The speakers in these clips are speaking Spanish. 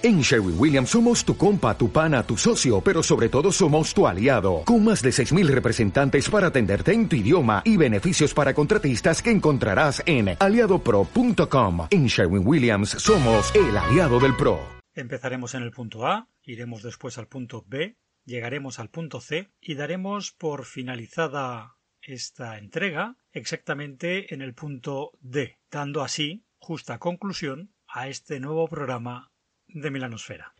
En Sherwin Williams somos tu compa, tu pana, tu socio, pero sobre todo somos tu aliado, con más de 6.000 representantes para atenderte en tu idioma y beneficios para contratistas que encontrarás en aliadopro.com. En Sherwin Williams somos el aliado del PRO. Empezaremos en el punto A, iremos después al punto B, llegaremos al punto C y daremos por finalizada esta entrega exactamente en el punto D, dando así justa conclusión a este nuevo programa de Milanosfera.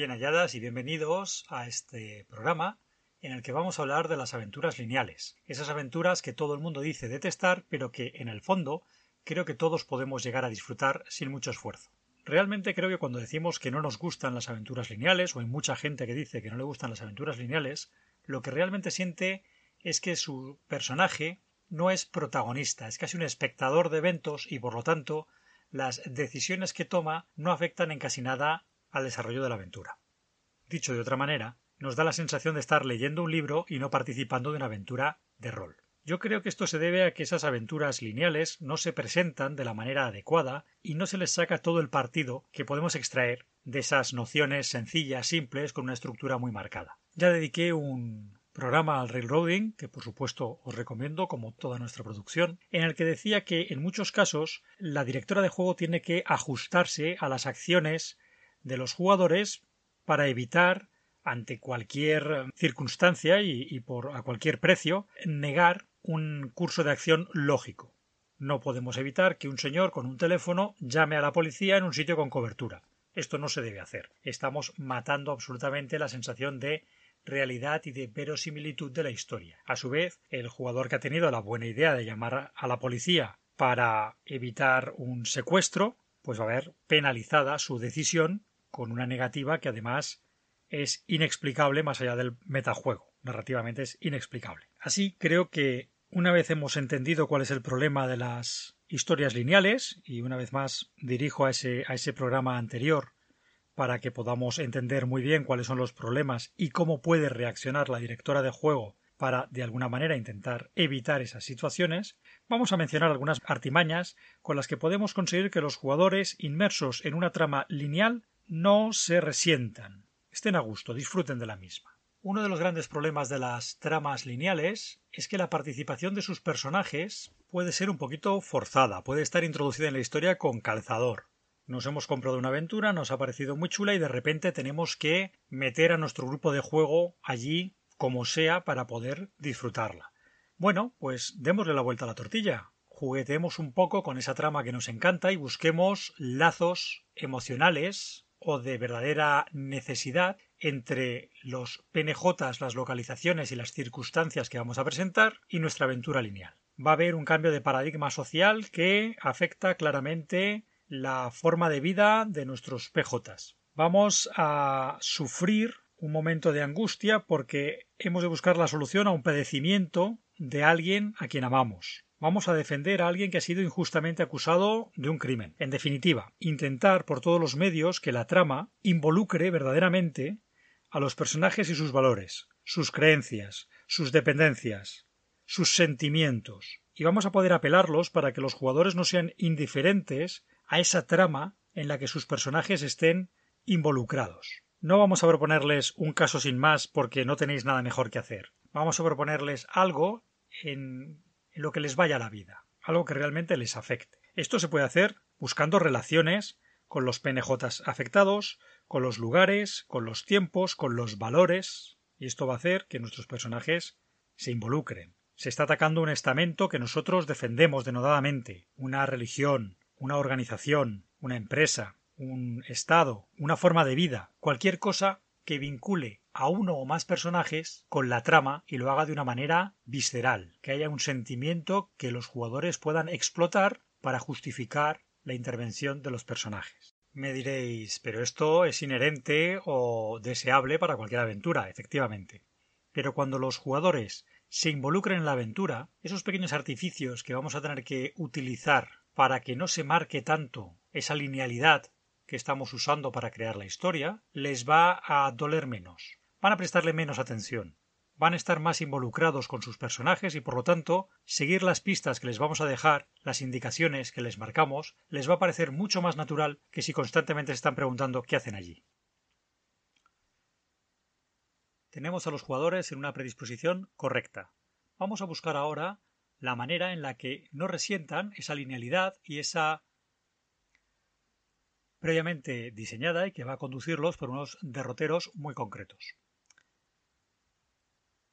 Bien halladas y bienvenidos a este programa en el que vamos a hablar de las aventuras lineales, esas aventuras que todo el mundo dice detestar, pero que en el fondo creo que todos podemos llegar a disfrutar sin mucho esfuerzo. Realmente creo que cuando decimos que no nos gustan las aventuras lineales, o hay mucha gente que dice que no le gustan las aventuras lineales, lo que realmente siente es que su personaje no es protagonista, es casi un espectador de eventos y por lo tanto las decisiones que toma no afectan en casi nada al desarrollo de la aventura. Dicho de otra manera, nos da la sensación de estar leyendo un libro y no participando de una aventura de rol. Yo creo que esto se debe a que esas aventuras lineales no se presentan de la manera adecuada y no se les saca todo el partido que podemos extraer de esas nociones sencillas, simples, con una estructura muy marcada. Ya dediqué un programa al railroading, que por supuesto os recomiendo como toda nuestra producción, en el que decía que en muchos casos la directora de juego tiene que ajustarse a las acciones de los jugadores para evitar ante cualquier circunstancia y, por a cualquier precio negar un curso de acción lógico. No podemos evitar que un señor con un teléfono llame a la policía en un sitio con cobertura. Esto no se debe hacer. Estamos matando absolutamente la sensación de realidad y de verosimilitud de la historia. A su vez, el jugador que ha tenido la buena idea de llamar a la policía para evitar un secuestro, pues va a ver penalizada su decisión con una negativa que además es inexplicable más allá del metajuego. Narrativamente es inexplicable. Así creo que una vez hemos entendido cuál es el problema de las historias lineales, y una vez más dirijo a ese, a ese programa anterior para que podamos entender muy bien cuáles son los problemas y cómo puede reaccionar la directora de juego para de alguna manera intentar evitar esas situaciones, vamos a mencionar algunas artimañas con las que podemos conseguir que los jugadores inmersos en una trama lineal no se resientan, estén a gusto, disfruten de la misma. Uno de los grandes problemas de las tramas lineales es que la participación de sus personajes puede ser un poquito forzada, puede estar introducida en la historia con calzador. Nos hemos comprado una aventura, nos ha parecido muy chula y de repente tenemos que meter a nuestro grupo de juego allí como sea para poder disfrutarla. Bueno, pues démosle la vuelta a la tortilla. Jugueteemos un poco con esa trama que nos encanta y busquemos lazos emocionales o de verdadera necesidad entre los PNJs, las localizaciones y las circunstancias que vamos a presentar y nuestra aventura lineal. Va a haber un cambio de paradigma social que afecta claramente la forma de vida de nuestros PJs. Vamos a sufrir un momento de angustia porque hemos de buscar la solución a un padecimiento de alguien a quien amamos vamos a defender a alguien que ha sido injustamente acusado de un crimen. En definitiva, intentar por todos los medios que la trama involucre verdaderamente a los personajes y sus valores, sus creencias, sus dependencias, sus sentimientos, y vamos a poder apelarlos para que los jugadores no sean indiferentes a esa trama en la que sus personajes estén involucrados. No vamos a proponerles un caso sin más porque no tenéis nada mejor que hacer. Vamos a proponerles algo en en lo que les vaya la vida, algo que realmente les afecte. Esto se puede hacer buscando relaciones con los PNJs afectados, con los lugares, con los tiempos, con los valores, y esto va a hacer que nuestros personajes se involucren. Se está atacando un estamento que nosotros defendemos denodadamente, una religión, una organización, una empresa, un estado, una forma de vida, cualquier cosa que vincule a uno o más personajes con la trama y lo haga de una manera visceral, que haya un sentimiento que los jugadores puedan explotar para justificar la intervención de los personajes. Me diréis, pero esto es inherente o deseable para cualquier aventura, efectivamente. Pero cuando los jugadores se involucren en la aventura, esos pequeños artificios que vamos a tener que utilizar para que no se marque tanto esa linealidad que estamos usando para crear la historia, les va a doler menos. Van a prestarle menos atención van a estar más involucrados con sus personajes y por lo tanto seguir las pistas que les vamos a dejar, las indicaciones que les marcamos, les va a parecer mucho más natural que si constantemente se están preguntando qué hacen allí. Tenemos a los jugadores en una predisposición correcta. Vamos a buscar ahora la manera en la que no resientan esa linealidad y esa previamente diseñada y que va a conducirlos por unos derroteros muy concretos.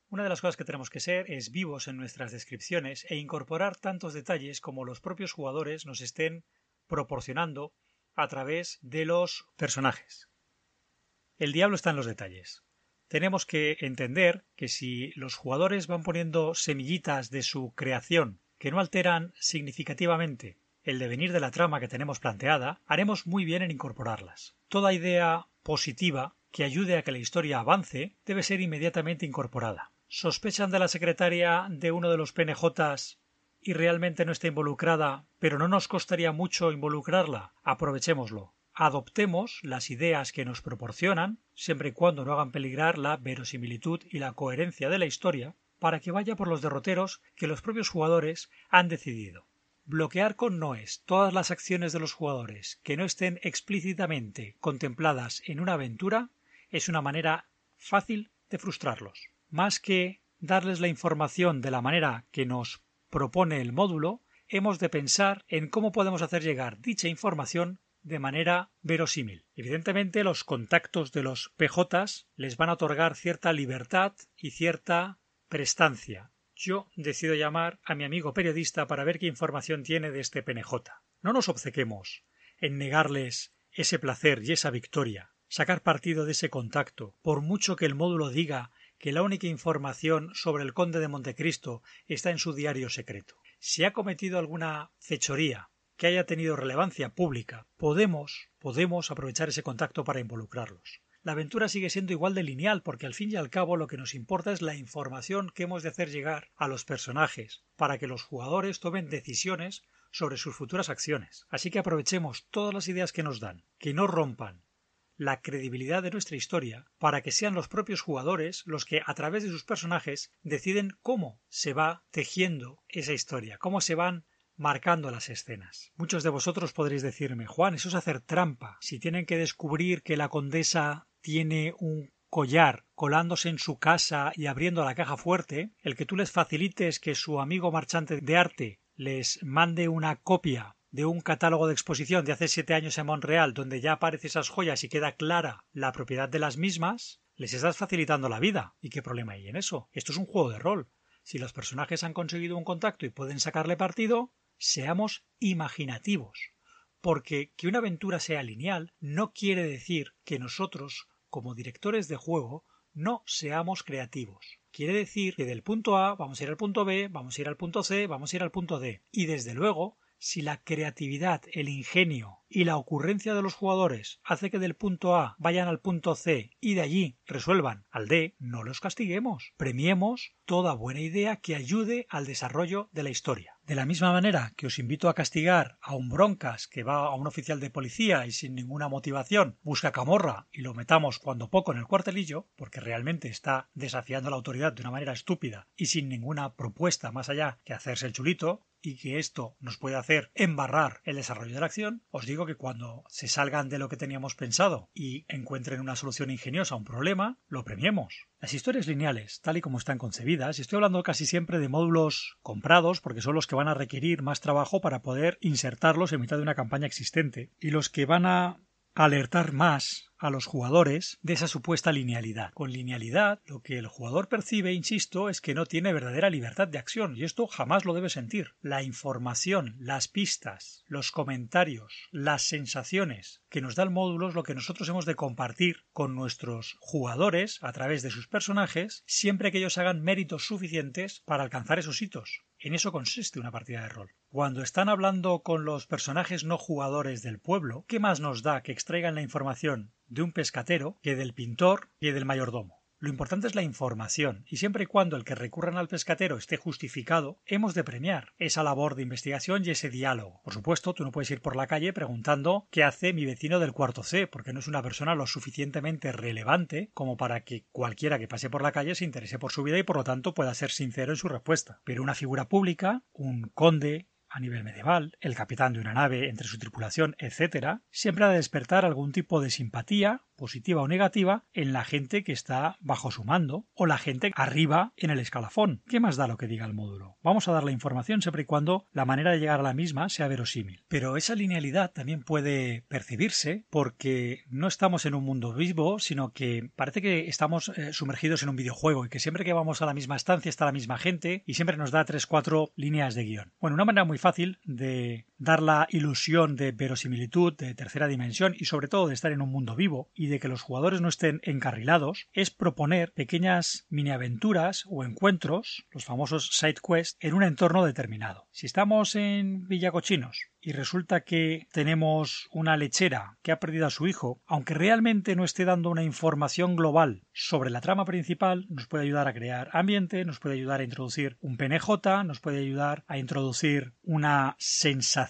Una de las cosas que tenemos que ser es vivos en nuestras descripciones e incorporar tantos detalles como los propios jugadores nos estén proporcionando a través de los personajes. El diablo está en los detalles. Tenemos que entender que si los jugadores van poniendo semillitas de su creación que no alteran significativamente el devenir de la trama que tenemos planteada, haremos muy bien en incorporarlas. Toda idea positiva que ayude a que la historia avance debe ser inmediatamente incorporada sospechan de la secretaria de uno de los PNJs y realmente no está involucrada, pero no nos costaría mucho involucrarla, aprovechémoslo. Adoptemos las ideas que nos proporcionan, siempre y cuando no hagan peligrar la verosimilitud y la coherencia de la historia, para que vaya por los derroteros que los propios jugadores han decidido. Bloquear con no es todas las acciones de los jugadores que no estén explícitamente contempladas en una aventura es una manera fácil de frustrarlos más que darles la información de la manera que nos propone el módulo, hemos de pensar en cómo podemos hacer llegar dicha información de manera verosímil. Evidentemente, los contactos de los PJs les van a otorgar cierta libertad y cierta prestancia. Yo decido llamar a mi amigo periodista para ver qué información tiene de este PNJ. No nos obcequemos en negarles ese placer y esa victoria, sacar partido de ese contacto, por mucho que el módulo diga que la única información sobre el conde de Montecristo está en su diario secreto. Si ha cometido alguna fechoría que haya tenido relevancia pública, podemos, podemos aprovechar ese contacto para involucrarlos. La aventura sigue siendo igual de lineal porque al fin y al cabo lo que nos importa es la información que hemos de hacer llegar a los personajes para que los jugadores tomen decisiones sobre sus futuras acciones. Así que aprovechemos todas las ideas que nos dan, que no rompan la credibilidad de nuestra historia para que sean los propios jugadores los que a través de sus personajes deciden cómo se va tejiendo esa historia, cómo se van marcando las escenas. Muchos de vosotros podréis decirme Juan, eso es hacer trampa. Si tienen que descubrir que la condesa tiene un collar colándose en su casa y abriendo la caja fuerte, el que tú les facilites que su amigo marchante de arte les mande una copia de un catálogo de exposición de hace siete años en Montreal donde ya aparecen esas joyas y queda clara la propiedad de las mismas, les estás facilitando la vida. ¿Y qué problema hay en eso? Esto es un juego de rol. Si los personajes han conseguido un contacto y pueden sacarle partido, seamos imaginativos. Porque que una aventura sea lineal no quiere decir que nosotros, como directores de juego, no seamos creativos. Quiere decir que del punto A vamos a ir al punto B, vamos a ir al punto C, vamos a ir al punto D. Y desde luego si la creatividad, el ingenio y la ocurrencia de los jugadores hace que del punto A vayan al punto C y de allí resuelvan al D, no los castiguemos. Premiemos toda buena idea que ayude al desarrollo de la historia. De la misma manera que os invito a castigar a un broncas que va a un oficial de policía y sin ninguna motivación busca camorra y lo metamos cuando poco en el cuartelillo, porque realmente está desafiando la autoridad de una manera estúpida y sin ninguna propuesta más allá que hacerse el chulito, y que esto nos puede hacer embarrar el desarrollo de la acción, os digo que cuando se salgan de lo que teníamos pensado y encuentren una solución ingeniosa a un problema, lo premiemos. Las historias lineales, tal y como están concebidas, y estoy hablando casi siempre de módulos comprados porque son los que van a requerir más trabajo para poder insertarlos en mitad de una campaña existente, y los que van a alertar más a los jugadores de esa supuesta linealidad. Con linealidad, lo que el jugador percibe, insisto, es que no tiene verdadera libertad de acción, y esto jamás lo debe sentir. La información, las pistas, los comentarios, las sensaciones que nos da el módulo es lo que nosotros hemos de compartir con nuestros jugadores a través de sus personajes, siempre que ellos hagan méritos suficientes para alcanzar esos hitos. En eso consiste una partida de rol. Cuando están hablando con los personajes no jugadores del pueblo, ¿qué más nos da que extraigan la información de un pescatero que del pintor y del mayordomo? Lo importante es la información, y siempre y cuando el que recurran al pescatero esté justificado, hemos de premiar esa labor de investigación y ese diálogo. Por supuesto, tú no puedes ir por la calle preguntando qué hace mi vecino del cuarto C, porque no es una persona lo suficientemente relevante como para que cualquiera que pase por la calle se interese por su vida y por lo tanto pueda ser sincero en su respuesta. Pero una figura pública, un conde, a nivel medieval, el capitán de una nave entre su tripulación, etc., siempre ha de despertar algún tipo de simpatía positiva o negativa en la gente que está bajo su mando o la gente arriba en el escalafón. ¿Qué más da lo que diga el módulo? Vamos a dar la información siempre y cuando la manera de llegar a la misma sea verosímil. Pero esa linealidad también puede percibirse porque no estamos en un mundo vivo, sino que parece que estamos eh, sumergidos en un videojuego y que siempre que vamos a la misma estancia está la misma gente y siempre nos da tres cuatro líneas de guion. Bueno, una manera muy fácil de dar la ilusión de verosimilitud, de tercera dimensión y sobre todo de estar en un mundo vivo y de que los jugadores no estén encarrilados es proponer pequeñas mini aventuras o encuentros, los famosos side quests, en un entorno determinado. Si estamos en Villacochinos y resulta que tenemos una lechera que ha perdido a su hijo, aunque realmente no esté dando una información global sobre la trama principal, nos puede ayudar a crear ambiente, nos puede ayudar a introducir un PNJ, nos puede ayudar a introducir una sensación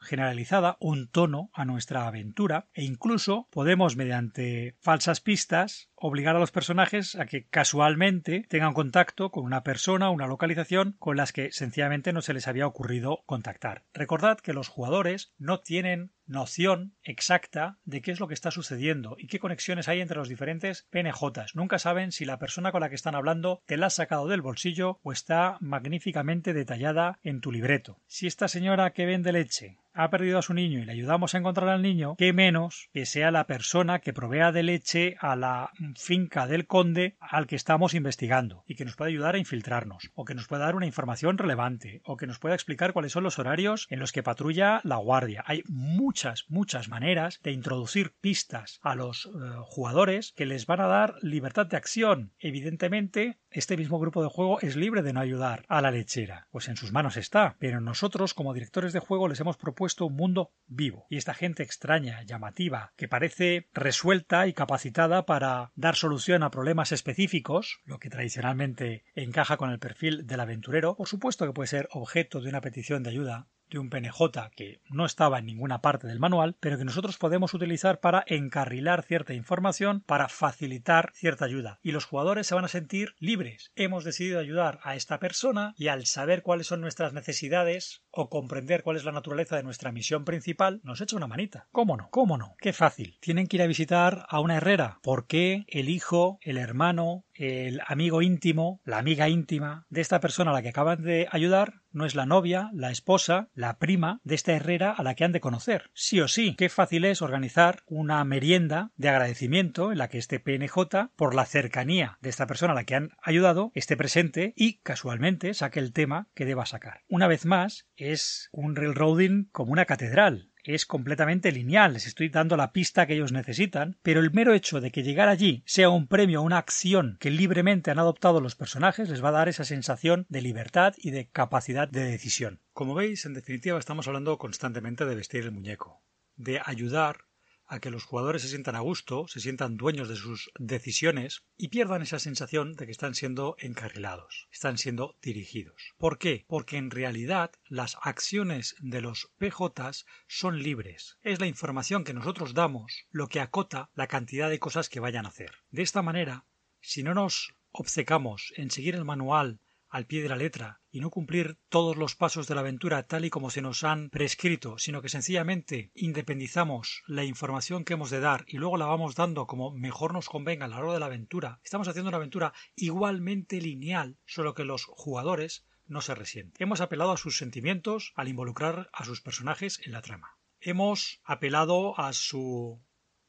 generalizada, un tono a nuestra aventura e incluso podemos mediante falsas pistas obligar a los personajes a que casualmente tengan contacto con una persona, una localización con las que sencillamente no se les había ocurrido contactar. Recordad que los jugadores no tienen noción exacta de qué es lo que está sucediendo y qué conexiones hay entre los diferentes PNJs. Nunca saben si la persona con la que están hablando te la ha sacado del bolsillo o está magníficamente detallada en tu libreto. Si esta señora que vende leche ha perdido a su niño y le ayudamos a encontrar al niño, qué menos que sea la persona que provea de leche a la finca del conde al que estamos investigando y que nos pueda ayudar a infiltrarnos, o que nos pueda dar una información relevante, o que nos pueda explicar cuáles son los horarios en los que patrulla la guardia. Hay muchas, muchas maneras de introducir pistas a los eh, jugadores que les van a dar libertad de acción. Evidentemente, este mismo grupo de juego es libre de no ayudar a la lechera, pues en sus manos está, pero nosotros como directores de juego les hemos propuesto un mundo vivo, y esta gente extraña, llamativa, que parece resuelta y capacitada para dar solución a problemas específicos, lo que tradicionalmente encaja con el perfil del aventurero, por supuesto que puede ser objeto de una petición de ayuda de un PNJ que no estaba en ninguna parte del manual, pero que nosotros podemos utilizar para encarrilar cierta información, para facilitar cierta ayuda. Y los jugadores se van a sentir libres. Hemos decidido ayudar a esta persona y al saber cuáles son nuestras necesidades o comprender cuál es la naturaleza de nuestra misión principal, nos echa una manita. ¿Cómo no? ¿Cómo no? Qué fácil. Tienen que ir a visitar a una herrera. ¿Por qué el hijo, el hermano, el amigo íntimo, la amiga íntima de esta persona a la que acaban de ayudar no es la novia, la esposa, la prima de esta herrera a la que han de conocer. Sí o sí, qué fácil es organizar una merienda de agradecimiento en la que este PNJ, por la cercanía de esta persona a la que han ayudado, esté presente y casualmente saque el tema que deba sacar. Una vez más, es un railroading como una catedral es completamente lineal, les estoy dando la pista que ellos necesitan, pero el mero hecho de que llegar allí sea un premio, una acción que libremente han adoptado los personajes, les va a dar esa sensación de libertad y de capacidad de decisión. Como veis, en definitiva estamos hablando constantemente de vestir el muñeco, de ayudar a que los jugadores se sientan a gusto, se sientan dueños de sus decisiones y pierdan esa sensación de que están siendo encarrilados, están siendo dirigidos. ¿Por qué? Porque en realidad las acciones de los PJs son libres. Es la información que nosotros damos lo que acota la cantidad de cosas que vayan a hacer. De esta manera, si no nos obcecamos en seguir el manual al pie de la letra y no cumplir todos los pasos de la aventura tal y como se nos han prescrito, sino que sencillamente independizamos la información que hemos de dar y luego la vamos dando como mejor nos convenga a la hora de la aventura, estamos haciendo una aventura igualmente lineal, solo que los jugadores no se resienten. Hemos apelado a sus sentimientos al involucrar a sus personajes en la trama. Hemos apelado a su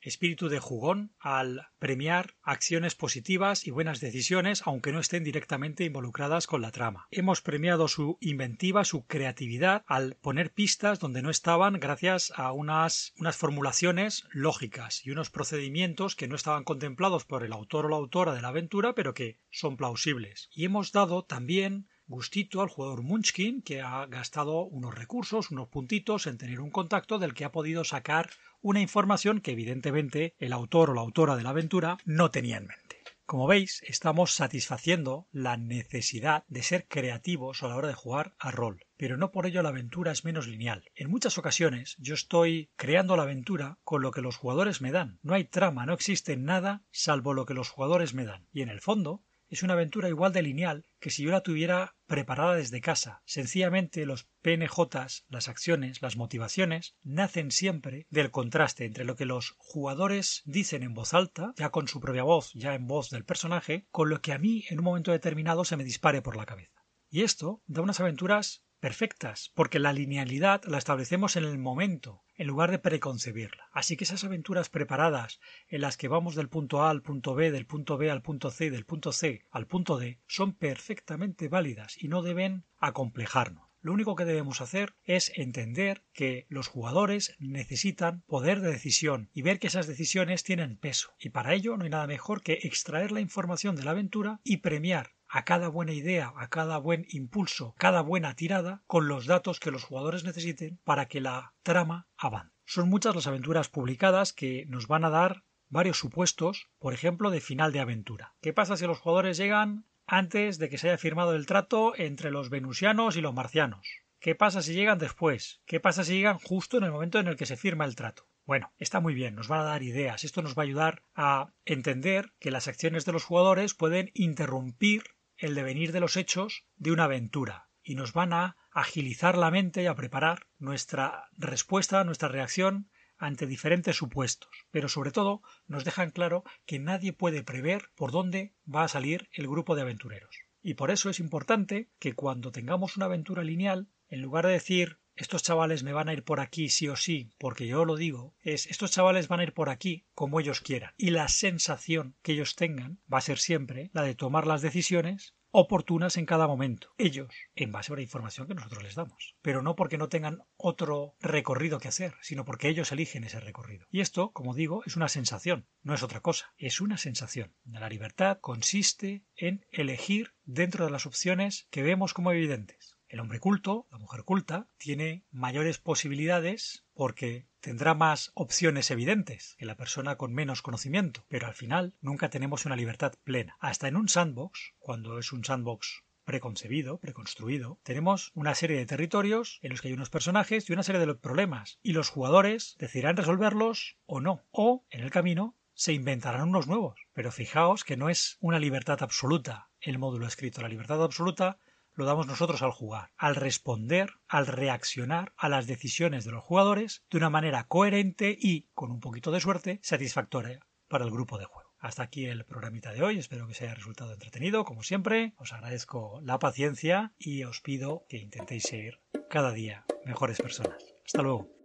espíritu de jugón al premiar acciones positivas y buenas decisiones aunque no estén directamente involucradas con la trama. Hemos premiado su inventiva, su creatividad al poner pistas donde no estaban gracias a unas, unas formulaciones lógicas y unos procedimientos que no estaban contemplados por el autor o la autora de la aventura pero que son plausibles. Y hemos dado también gustito al jugador Munchkin, que ha gastado unos recursos, unos puntitos en tener un contacto del que ha podido sacar una información que evidentemente el autor o la autora de la aventura no tenía en mente. Como veis, estamos satisfaciendo la necesidad de ser creativos a la hora de jugar a rol, pero no por ello la aventura es menos lineal. En muchas ocasiones yo estoy creando la aventura con lo que los jugadores me dan. No hay trama, no existe nada salvo lo que los jugadores me dan. Y en el fondo, es una aventura igual de lineal que si yo la tuviera preparada desde casa. Sencillamente los PNJs, las acciones, las motivaciones, nacen siempre del contraste entre lo que los jugadores dicen en voz alta, ya con su propia voz, ya en voz del personaje, con lo que a mí en un momento determinado se me dispare por la cabeza. Y esto da unas aventuras perfectas, porque la linealidad la establecemos en el momento, en lugar de preconcebirla. Así que esas aventuras preparadas, en las que vamos del punto A al punto B, del punto B al punto C, del punto C al punto D, son perfectamente válidas y no deben acomplejarnos. Lo único que debemos hacer es entender que los jugadores necesitan poder de decisión y ver que esas decisiones tienen peso. Y para ello no hay nada mejor que extraer la información de la aventura y premiar a cada buena idea, a cada buen impulso, cada buena tirada, con los datos que los jugadores necesiten para que la trama avance. Son muchas las aventuras publicadas que nos van a dar varios supuestos, por ejemplo, de final de aventura. ¿Qué pasa si los jugadores llegan antes de que se haya firmado el trato entre los venusianos y los marcianos? ¿Qué pasa si llegan después? ¿Qué pasa si llegan justo en el momento en el que se firma el trato? Bueno, está muy bien, nos van a dar ideas. Esto nos va a ayudar a entender que las acciones de los jugadores pueden interrumpir el devenir de los hechos de una aventura y nos van a agilizar la mente y a preparar nuestra respuesta, nuestra reacción ante diferentes supuestos, pero sobre todo nos dejan claro que nadie puede prever por dónde va a salir el grupo de aventureros. Y por eso es importante que cuando tengamos una aventura lineal, en lugar de decir estos chavales me van a ir por aquí sí o sí, porque yo lo digo, es estos chavales van a ir por aquí como ellos quieran. Y la sensación que ellos tengan va a ser siempre la de tomar las decisiones oportunas en cada momento. Ellos, en base a la información que nosotros les damos. Pero no porque no tengan otro recorrido que hacer, sino porque ellos eligen ese recorrido. Y esto, como digo, es una sensación, no es otra cosa. Es una sensación. La libertad consiste en elegir dentro de las opciones que vemos como evidentes. El hombre culto, la mujer culta, tiene mayores posibilidades porque tendrá más opciones evidentes que la persona con menos conocimiento, pero al final nunca tenemos una libertad plena. Hasta en un sandbox, cuando es un sandbox preconcebido, preconstruido, tenemos una serie de territorios en los que hay unos personajes y una serie de problemas, y los jugadores decidirán resolverlos o no, o en el camino se inventarán unos nuevos. Pero fijaos que no es una libertad absoluta el módulo escrito. La libertad absoluta lo damos nosotros al jugar, al responder, al reaccionar a las decisiones de los jugadores de una manera coherente y, con un poquito de suerte, satisfactoria para el grupo de juego. Hasta aquí el programita de hoy, espero que os haya resultado entretenido, como siempre, os agradezco la paciencia y os pido que intentéis ser cada día mejores personas. Hasta luego.